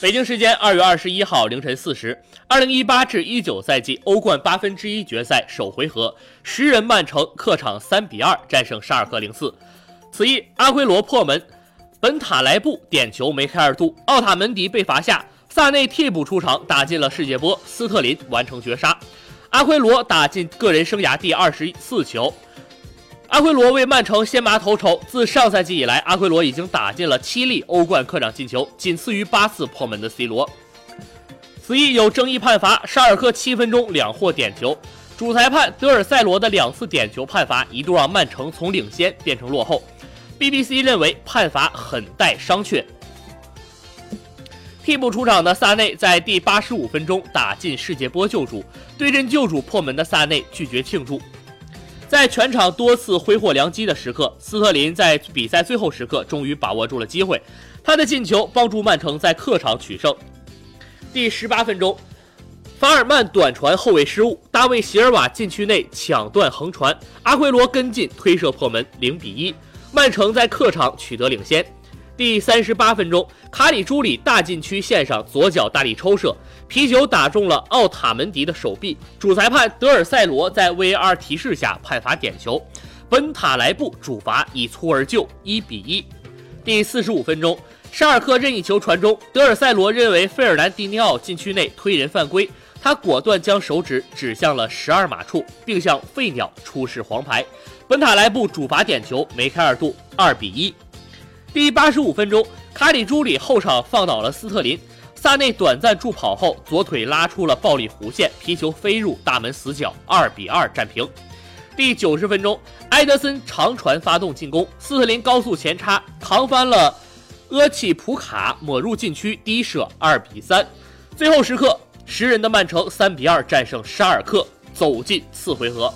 北京时间二月二十一号凌晨四时，二零一八至一九赛季欧冠八分之一决赛首回合，十人曼城客场三比二战胜沙尔克零四。此役阿奎罗破门，本塔莱布点球梅开二度，奥塔门迪被罚下，萨内替补出场打进了世界波，斯特林完成绝杀，阿奎罗打进个人生涯第二十四球。阿奎罗为曼城先拔头筹。自上赛季以来，阿奎罗已经打进了七粒欧冠客场进球，仅次于八次破门的 C 罗。此役有争议判罚，沙尔克七分钟两获点球，主裁判德尔塞罗的两次点球判罚一度让曼城从领先变成落后。BBC 认为判罚很带商榷。替补出场的萨内在第八十五分钟打进世界波救主，对阵救主破门的萨内拒绝庆祝。在全场多次挥霍良机的时刻，斯特林在比赛最后时刻终于把握住了机会，他的进球帮助曼城在客场取胜。第十八分钟，法尔曼短传后卫失误，大卫席尔瓦禁区内抢断横传，阿奎罗跟进推射破门，零比一，曼城在客场取得领先。第三十八分钟，卡里朱里大禁区线上左脚大力抽射，皮球打中了奥塔门迪的手臂。主裁判德尔塞罗在 VAR 提示下判罚点球，本塔莱布主罚一蹴而就，一比一。第四十五分钟，沙尔克任意球传中，德尔塞罗认为费尔南迪尼奥禁区内推人犯规，他果断将手指指向了十二码处，并向费鸟出示黄牌。本塔莱布主罚点球，梅开二度，二比一。第八十五分钟，卡里朱里后场放倒了斯特林，萨内短暂助跑后，左腿拉出了暴力弧线，皮球飞入大门死角，二比二战平。第九十分钟，埃德森长传发动进攻，斯特林高速前插，扛翻了厄齐普卡，抹入禁区，低射，二比三。最后时刻，十人的曼城三比二战胜沙尔克，走进次回合。